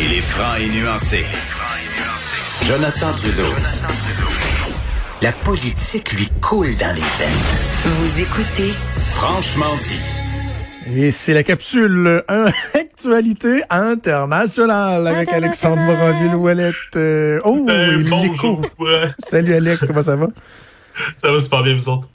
Il est franc et nuancé. Jonathan Trudeau. La politique lui coule dans les veines. Vous écoutez Franchement dit. Et c'est la capsule euh, Actualité internationale avec Alexandre Moranville-Ouellette. Euh, oh, Euh, il Salut Alex, comment ça va? ça va super bien, vous autres?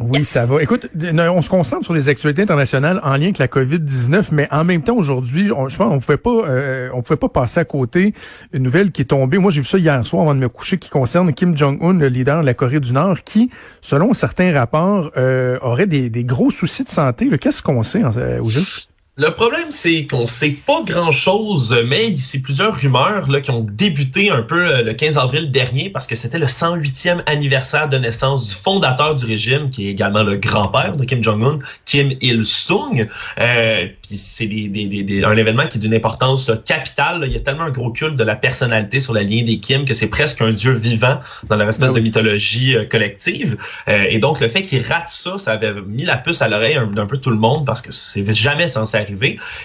Oui, ça va. Écoute, on se concentre sur les actualités internationales en lien avec la COVID-19, mais en même temps, aujourd'hui, je pense on pouvait pas euh, on pouvait pas passer à côté une nouvelle qui est tombée. Moi, j'ai vu ça hier soir avant de me coucher, qui concerne Kim Jong-un, le leader de la Corée du Nord, qui, selon certains rapports, euh, aurait des, des gros soucis de santé. Qu'est-ce qu'on sait euh, au juste? Le problème, c'est qu'on sait pas grand-chose, mais c'est plusieurs rumeurs là, qui ont débuté un peu euh, le 15 avril dernier parce que c'était le 108e anniversaire de naissance du fondateur du régime, qui est également le grand-père de Kim Jong-un, Kim Il-sung. Euh, Puis c'est des, des, des- des- un événement qui est d'une importance capitale. là. Il y a tellement un gros culte de la personnalité sur la lignée des Kim que c'est presque un dieu vivant dans leur espèce Ben oui. de mythologie euh, collective. Euh, et donc, le fait qu'il rate ça, ça avait mis la puce à l'oreille un- d'un peu tout le monde parce que c'est jamais censé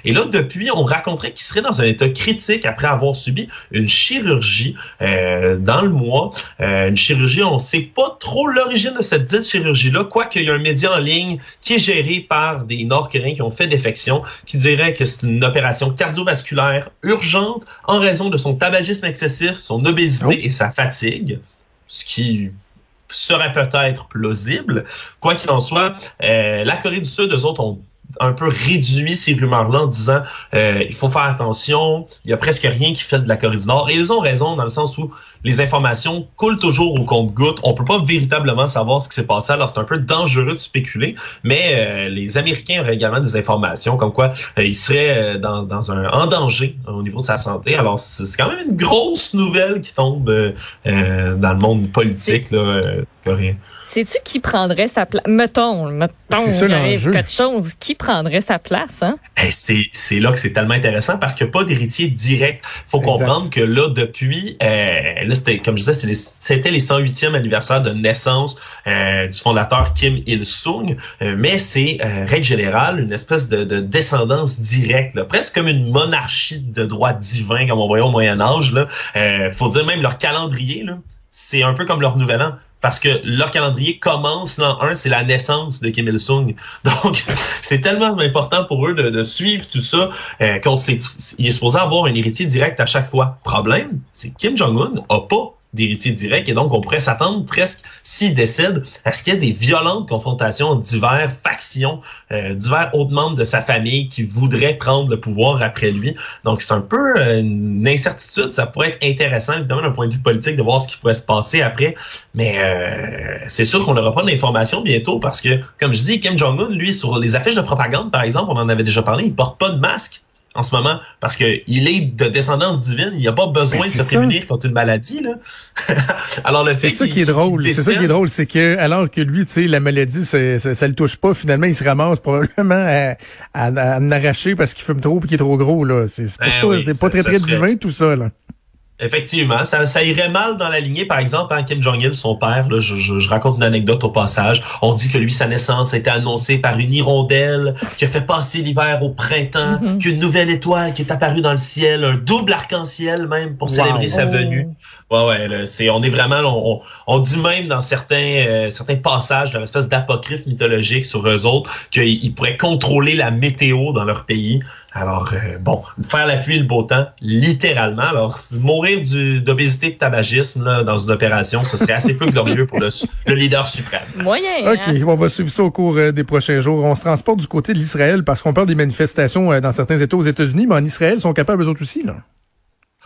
Et là, depuis, on raconterait qu'il serait dans un état critique après avoir subi une chirurgie euh, dans le mois. Euh, une chirurgie, on sait pas trop l'origine de cette dite chirurgie-là, quoique il y a un média en ligne qui est géré par des Nord-Coréens qui ont fait défection, qui dirait que c'est une opération cardiovasculaire urgente en raison de son tabagisme excessif, son obésité Oh. et sa fatigue, ce qui serait peut-être plausible. Quoi qu'il en soit, euh, la Corée du Sud, eux autres, ont un peu réduit ces rumeurs-là en disant euh, il faut faire attention, il y a presque rien qui fait de la Corée du Nord. Et ils ont raison dans le sens où les informations coulent toujours au compte-goutte. On peut pas véritablement savoir ce qui s'est passé, alors c'est un peu dangereux de spéculer. Mais euh, les Américains auraient également des informations comme quoi euh, il serait euh, dans, dans un en danger euh, au niveau de sa santé. Alors c'est quand même une grosse nouvelle qui tombe euh, dans le monde politique là, euh, coréen. Sais-tu qui prendrait sa place? Mettons, mettons, il arrive quelque chose. Qui prendrait sa place, hein? Eh, c'est c'est là que c'est tellement intéressant parce qu'il n'y a pas d'héritier direct. faut Exact. comprendre que là, depuis, euh, là, c'était, comme je disais, c'était les 108e anniversaire de naissance euh, du fondateur Kim Il-sung, euh, mais c'est, euh, règle générale, une espèce de, de descendance directe, là, presque comme une monarchie de droit divin, comme on voyait au Moyen-Âge. Là. Euh, faut dire même leur calendrier, là, c'est un peu comme leur nouvel an. Parce que leur calendrier commence l'an 1, c'est la naissance de Kim Il-sung. Donc, c'est tellement important pour eux de, suivre tout ça euh, qu'on il est supposé avoir un héritier direct à chaque fois. Problème, c'est Kim Jong-un n'a pas d'héritier direct et donc on pourrait s'attendre presque, s'il décède, à ce qu'il y ait des violentes confrontations entre divers factions, euh, divers autres membres de sa famille qui voudraient prendre le pouvoir après lui. Donc c'est un peu euh, une incertitude. Ça pourrait être intéressant, évidemment, d'un point de vue politique, de voir ce qui pourrait se passer après. Mais euh, c'est sûr qu'on n'aura pas d'informations bientôt parce que, comme je dis, Kim Jong-un, lui, sur les affiches de propagande, par exemple, on en avait déjà parlé, il porte pas de masque en ce moment parce que il est de descendance divine, il n'y a pas besoin Ben, de se ça. prémunir contre une maladie. Là. Alors le C'est ça qu'il- qui est drôle. qu'il C'est ça qui est drôle, c'est que alors que lui, tu sais, la maladie, ça, ça le touche pas. Finalement, il se ramasse probablement à, à, à en arracher parce qu'il fume trop et qu'il est trop gros là. C'est c'est pas, Ben oui, pas très très divin tout ça là. Effectivement, ça, ça irait mal dans la lignée. Par exemple, hein, Kim Jong-il, son père, là, je, je- je raconte une anecdote au passage. On dit que lui, sa naissance a été annoncée par une hirondelle qui a fait passer l'hiver au printemps, Mhm. qu'une nouvelle étoile qui est apparue dans le ciel, un double arc-en-ciel même pour Wow. célébrer sa Oh. venue. Ouais, ouais, là, c'est, on est vraiment, on, on dit même dans certains, euh, certains passages dans l'espèce d'apocryphe mythologique sur eux autres qu'ils ils pourraient contrôler la météo dans leur pays. Alors, euh, bon, faire la pluie et le beau temps, littéralement. Alors, mourir du, d'obésité, de tabagisme là, dans une opération, ce serait assez peu glorieux pour le, le leader suprême. Moyen. OK, hein? on va suivre ça au cours euh, des prochains jours. On se transporte du côté de l'Israël parce qu'on parle des manifestations euh, dans certains États aux États-Unis, mais en Israël, ils sont capables eux autres aussi là.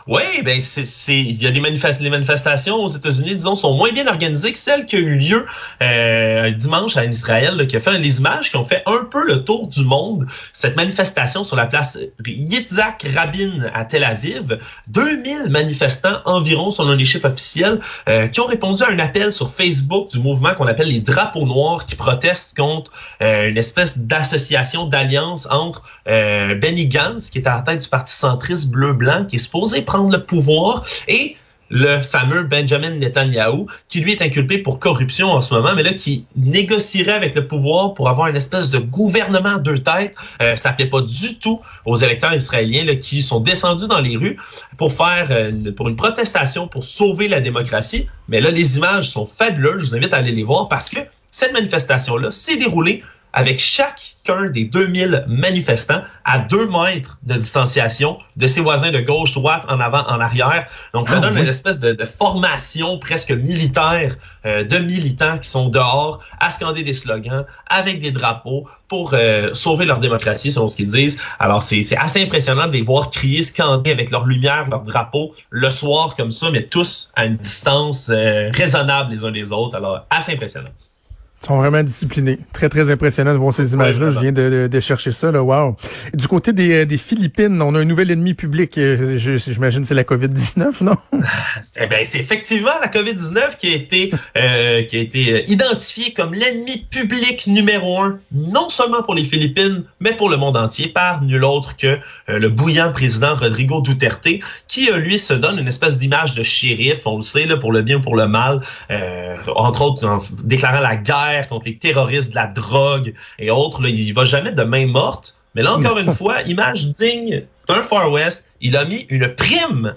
Oui, ben c'est il y a des les manifestations aux États-Unis disons sont moins bien organisées que celles qui ont eu lieu euh, dimanche en Israël là, qui a fait les images qui ont fait un peu le tour du monde. Cette manifestation sur la place Yitzhak Rabin à Tel Aviv 2000 manifestants environ selon les chiffres officiels euh, qui ont répondu à un appel sur Facebook du mouvement qu'on appelle les drapeaux noirs qui protestent contre euh, une espèce d'association d'alliance entre euh, Benny Gantz qui est à la tête du parti centriste bleu-blanc qui est supposé prendre le pouvoir et le fameux Benjamin Netanyahu, qui lui est inculpé pour corruption en ce moment, mais là qui négocierait avec le pouvoir pour avoir une espèce de gouvernement deux têtes. Euh, ça plaît pas du tout aux électeurs israéliens là, qui sont descendus dans les rues pour faire euh, pour une protestation pour sauver la démocratie. Mais là, les images sont fabuleuses. Je vous invite à aller les voir parce que cette manifestation-là s'est déroulée avec chacun des 2000 manifestants à deux mètres de distanciation de ses voisins de gauche, droite, en avant, en arrière. Donc, ça Ah, donne oui. une espèce de, de formation presque militaire euh, de militants qui sont dehors à scander des slogans avec des drapeaux pour euh, sauver leur démocratie, selon ce qu'ils disent. Alors, c'est c'est assez impressionnant de les voir crier, scander avec leur lumière, leur drapeau, le soir comme ça, mais tous à une distance euh, raisonnable les uns des autres. Alors, assez impressionnant. Sont vraiment disciplinés. Très, très impressionnant de voir ces images-là. Je viens de, de, de chercher ça. Là. Wow. Du côté des, euh, des Philippines, on a un nouvel ennemi public. Euh, J'imagine que c'est la COVID-19, non? Eh ben, c'est effectivement la COVID-19 qui a été euh, qui a été identifiée comme l'ennemi public numéro un, non seulement pour les Philippines, mais pour le monde entier, par nul autre que euh, le bouillant président Rodrigo Duterte, qui lui se donne une espèce d'image de shérif, on le sait, là, pour le bien ou pour le mal, euh, entre autres en déclarant la guerre contre les terroristes de la drogue et autres. Là, il va jamais de main morte. Mais là, encore une fois, image digne d'un Far West, il a mis une prime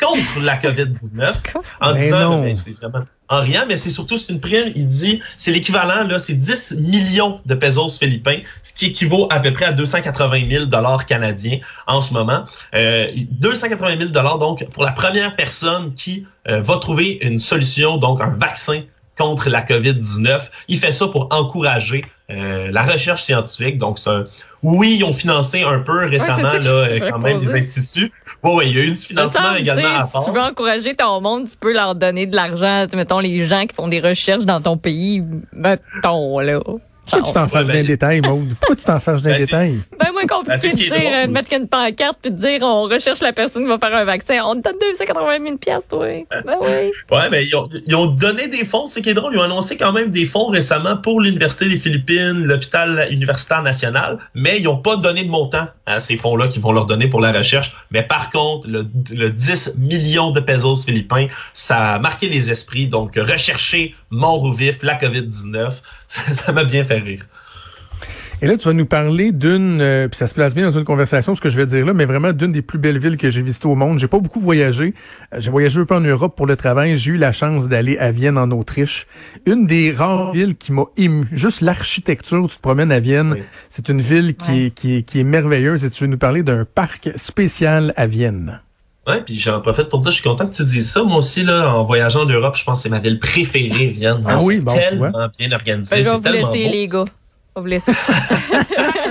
contre la COVID-19 en Mais disant, non. c'est vraiment en rien, mais c'est surtout c'est une prime. Il dit, c'est l'équivalent là, c'est 10 millions de pesos philippins, ce qui équivaut à peu près à 280 000 dollars canadiens en ce moment. Euh, 280 000 dollars donc pour la première personne qui euh, va trouver une solution, donc un vaccin contre la COVID-19. Il fait ça pour encourager euh, la recherche scientifique. Donc, c'est un... oui, ils ont financé un peu récemment là, quand même des instituts. Oui, oui, il y a eu du Me financement semble, également à Si part. tu veux encourager ton monde, tu peux leur donner de l'argent. Mettons les gens qui font des recherches dans ton pays. Mettons, là. Pourquoi tu t'en fâches ben, d'un détail, Maude? Pourquoi tu t'en fâches d'un Ben, détail? Ben, moins Ben, compliqué ce de dire, euh, de mettre une pancarte puis de dire on recherche la personne qui va faire un vaccin. On te donne 280 000 piastres, toi. Ben oui. Ouais, ben, ils ont, ils ont donné des fonds, c'est qui est drôle. Ils ont annoncé quand même des fonds récemment pour l'Université des Philippines, l'hôpital universitaire national, mais ils n'ont pas donné de montant à ces fonds-là qu'ils vont leur donner pour la recherche. Mais par contre, le, le 10 millions de pesos philippins, ça a marqué les esprits. Donc, rechercher mort ou vif, la COVID-19, ça ça m'a bien fait rire. Et là, tu vas nous parler d'une, euh, puis ça se place bien dans une conversation, ce que je vais dire là, mais vraiment d'une des plus belles villes que j'ai visitées au monde. J'ai pas beaucoup voyagé. Euh, J'ai voyagé un peu en Europe pour le travail. J'ai eu la chance d'aller à Vienne, en Autriche. Une des rares villes qui m'a ému. Juste l'architecture, tu te promènes à Vienne. Oui. C'est une ville qui, Ouais. est, qui, est, qui est merveilleuse et tu veux nous parler d'un parc spécial à Vienne. Ouais, puis j'en profite pour dire, je suis content que tu dises ça. Moi aussi, là, en voyageant en Europe, je pense que c'est ma ville préférée, Vienne. Ah C'est oui, bon, tu tellement vois. bien organisé. Ben, je vais c'est vous tellement laisser, beau. les gars. Je vais vous laisser.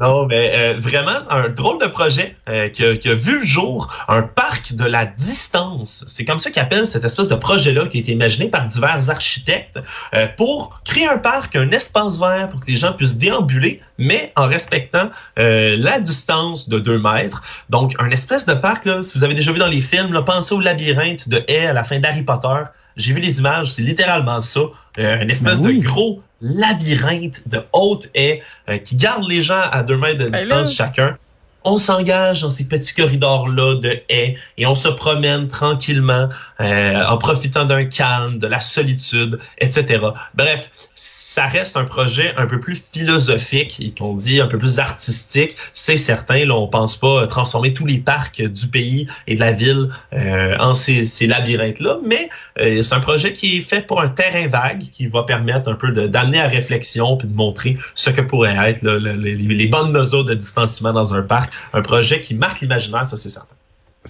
Non, mais euh, vraiment, un drôle de projet euh, qui, a, vu le jour, un parc de la distance. C'est comme ça qu'ils appellent cette espèce de projet-là qui a été imaginé par divers architectes euh, pour créer un parc, un espace vert pour que les gens puissent déambuler, mais en respectant euh, la distance de 2 mètres. Donc, un espèce de parc, là, si vous avez déjà vu dans les films, là, pensez au labyrinthe de Haie à la fin d'Harry Potter. J'ai vu les images, c'est littéralement ça. Euh, une espèce Ben oui. de gros labyrinthe de haute haie euh, qui garde les gens à deux mètres de Ben distance chacun. On s'engage dans ces petits corridors-là de haies et on se promène tranquillement euh, en profitant d'un calme, de la solitude, etc. Bref, ça reste un projet un peu plus philosophique et qu'on dit un peu plus artistique. C'est certain, là, on pense pas transformer tous les parcs du pays et de la ville euh, en ces, ces labyrinthes-là, mais euh, c'est un projet qui est fait pour un terrain vague qui va permettre un peu d'amener à réflexion puis de montrer ce que pourrait être là, le- les, les bonnes mesures de distanciement dans un parc. Un projet qui marque l'imaginaire, ça c'est certain.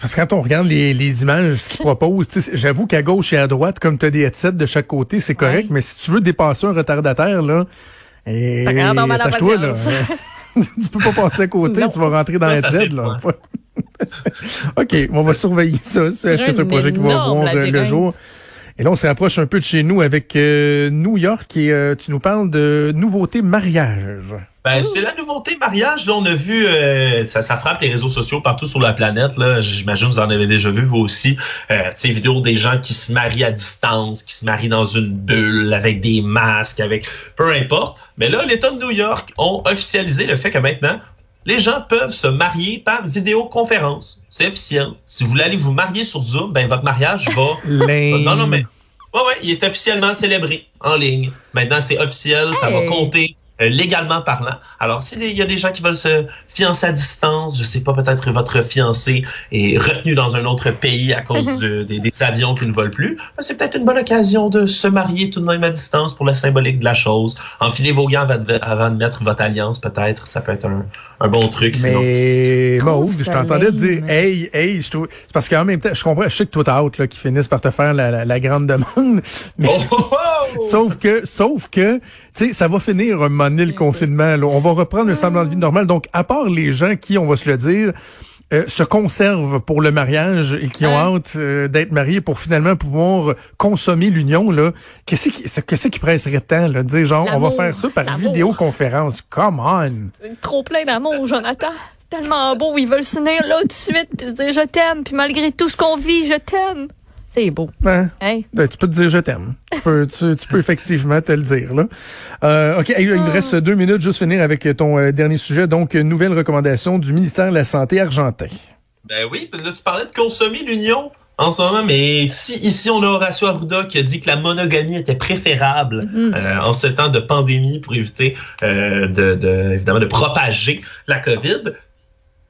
Parce que quand on regarde les, les images ce qu'ils proposent, j'avoue qu'à gauche et à droite, comme tu as des headsets de chaque côté, c'est correct, Ouais. mais si tu veux dépasser un retardataire, là, et, attache-toi, là. tu peux pas passer à côté, Non. tu vas rentrer dans la Z, là. OK, on va surveiller ça. Est-ce que c'est un projet qui va voir euh, le jour? Et là, on se rapproche un peu de chez nous avec euh, New York et euh, tu nous parles de nouveautés mariage. Ben, c'est la nouveauté mariage. Là, on a vu, euh, ça, ça frappe les réseaux sociaux partout sur la planète. Là, j'imagine que vous en avez déjà vu vous aussi. Euh, ces vidéos des gens qui se marient à distance, qui se marient dans une bulle avec des masques, avec peu importe. Mais là, l'État de New York ont officialisé le fait que maintenant, les gens peuvent se marier par vidéoconférence. C'est officiel. Si vous voulez aller vous marier sur Zoom, ben votre mariage va non, non, mais. Ouais, ouais, il est officiellement célébré en ligne. Maintenant, c'est officiel, ça va compter euh, légalement parlant. Alors, s'il y a des gens qui veulent se fiancer à distance, je sais pas, peut-être votre fiancé est retenu dans un autre pays à cause du- des, des avions qui ne volent plus, ben, c'est peut-être une bonne occasion de se marier tout de même à distance pour la symbolique de la chose. Enfilez vos gants avant de, mettre votre alliance, peut-être. Ça peut être un, un bon truc. Sinon. Mais Je bon, je t'entendais dire hey, hey, je trouve. C'est parce qu'en même temps, je comprends, je sais que toi t'as hâte là, qu'ils finissent par te faire la, la, la grande demande. Mais Oh, oh, oh! sauf que, sauf que, tu sais, ça va finir un moment donné le confinement. Là. On va reprendre le semblant de vie normal. Donc, à part les gens qui, on va se le dire, euh, se conservent pour le mariage et qui ont Ouais. hâte euh, d'être mariés pour finalement pouvoir consommer l'union, là, qu'est-ce qui, qu'est-ce qui presserait tant, là, de dire genre, on va faire ça par vidéoconférence. Come on! Trop plein d'amour, Jonathan. C'est tellement beau. Ils veulent s'unir là tout de suite puis dire je t'aime. Puis malgré tout ce qu'on vit, je t'aime. C'est beau. Hein? Hey. Ben, tu peux te dire je t'aime. Tu peux, tu, tu peux effectivement te le dire. Là. Euh, OK, il nous reste deux minutes. Juste finir avec ton euh, dernier sujet. Donc, nouvelle recommandation du ministère de la Santé argentin. Ben oui, puis là, tu parlais de consommer l'union en ce moment, mais si ici on a Horacio Arruda qui a dit que la monogamie était préférable euh, en ce temps de pandémie pour éviter euh, de, de- évidemment de propager la COVID,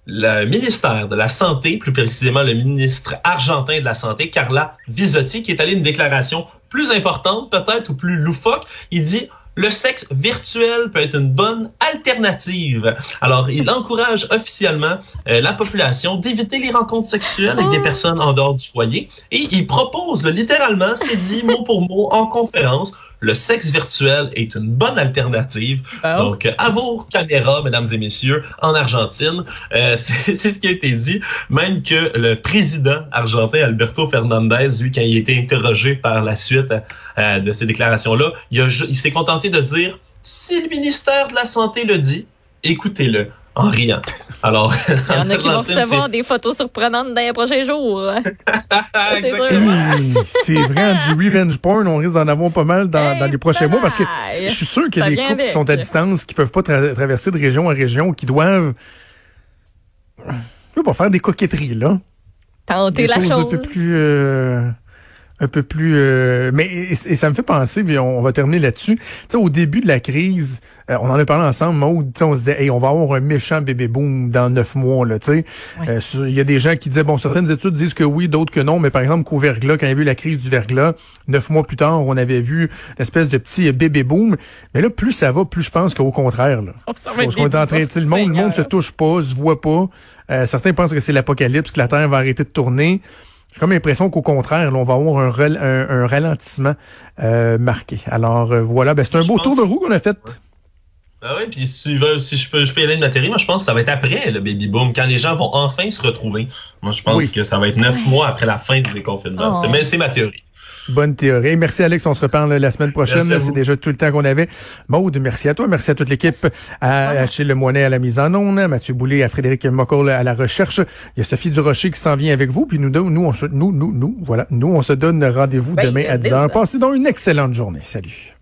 le ministère de la Santé, plus précisément le ministre argentin de la Santé, Carla Visotti, qui est allé une déclaration plus importante peut-être ou plus loufoque, il dit le sexe virtuel peut être une bonne alternative. Alors, il encourage officiellement euh, la population d'éviter les rencontres sexuelles avec des personnes en dehors du foyer. Et il propose, là, littéralement, c'est dit mot pour mot en conférence, le sexe virtuel est une bonne alternative. Bon. Donc, euh, à vos caméras, mesdames et messieurs, en Argentine, euh, c'est ce qui a été dit. Même que le président argentin, Alberto Fernandez, lui, quand il a été interrogé par la suite euh, de ces déclarations-là, il s'est contenté de dire si le ministère de la Santé le dit, écoutez-le en riant. Alors, Il y en a qui vont recevoir des photos surprenantes dans les prochains jours. c'est- vrai, du revenge porn, on risque d'en avoir pas mal dans, Hey, dans les prochains mois parce que je suis sûr qu'il y a des couples qui sont à distance, qui peuvent pas tra- traverser de région en région, qui doivent pas faire des coquetteries, là. Tenter des la chose. un peu plus euh, un peu plus euh, mais et, et ça me fait penser puis on, on va terminer là-dessus. Tu sais au début de la crise, euh, on en a parlé ensemble, Maud, tu sais, on se disait hey, on va avoir un méchant bébé boom dans neuf mois là, tu sais. Ouais. Euh, il y a des gens qui disaient bon certaines études disent que oui, d'autres que non, mais par exemple qu'au verglas quand il y a eu la crise du verglas, neuf mois plus tard, on avait vu une espèce de petit bébé boom, mais là plus ça va, plus je pense qu'au contraire là. Oh, ça va être est en train, le monde, le monde se touche pas, se voit pas. Euh, certains pensent que c'est l'apocalypse, que la Terre va arrêter de tourner. J'ai comme l'impression qu'au contraire, là, on va avoir un, rel- un, un ralentissement euh, marqué. Alors euh, voilà, ben, c'est un Je beau pense- tour de roue qu'on a fait. Ah oui, puis si, tu veux, si je peux, je peux y aller de ma théorie, moi je pense que ça va être après le baby boom, quand les gens vont enfin se retrouver. Moi je pense Oui. que ça va être neuf mois après la fin du déconfinement. Oh. C'est ma théorie. Bonne théorie. Merci Alex, on se reparle la semaine prochaine. C'est déjà tout le temps qu'on avait. Maude, merci à toi, merci à toute l'équipe, à Achille Lemoinet à la mise en onde, à Mathieu Boulay, à Frédéric Mocoll à la recherche. Il y a Sophie Durocher qui s'en vient avec vous, puis nous, deux, nous, on se, nous, nous, nous, voilà, nous, on se donne rendez-vous Bye, demain à bisous. 10h. Passez donc une excellente journée. Salut.